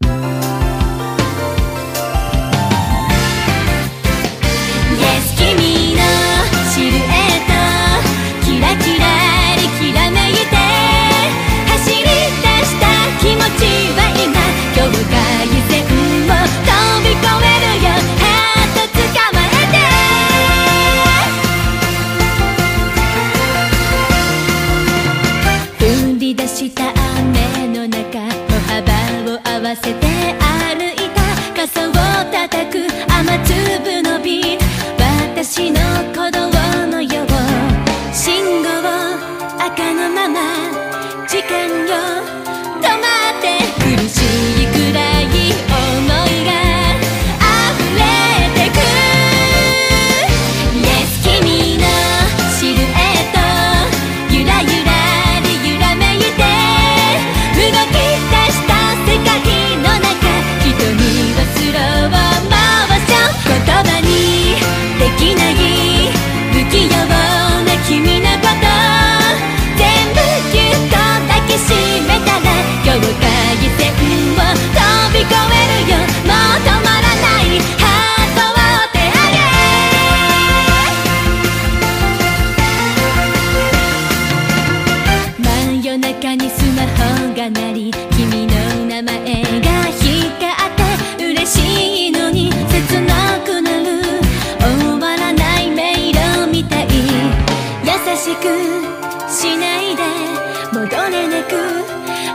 Bye. わせて歩いた。傘を叩くが鳴り君の名前が光って嬉しいのに切なくなる。終わらない迷路みたい。優しくしないで戻れなく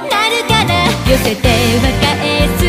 なるから。寄せては返す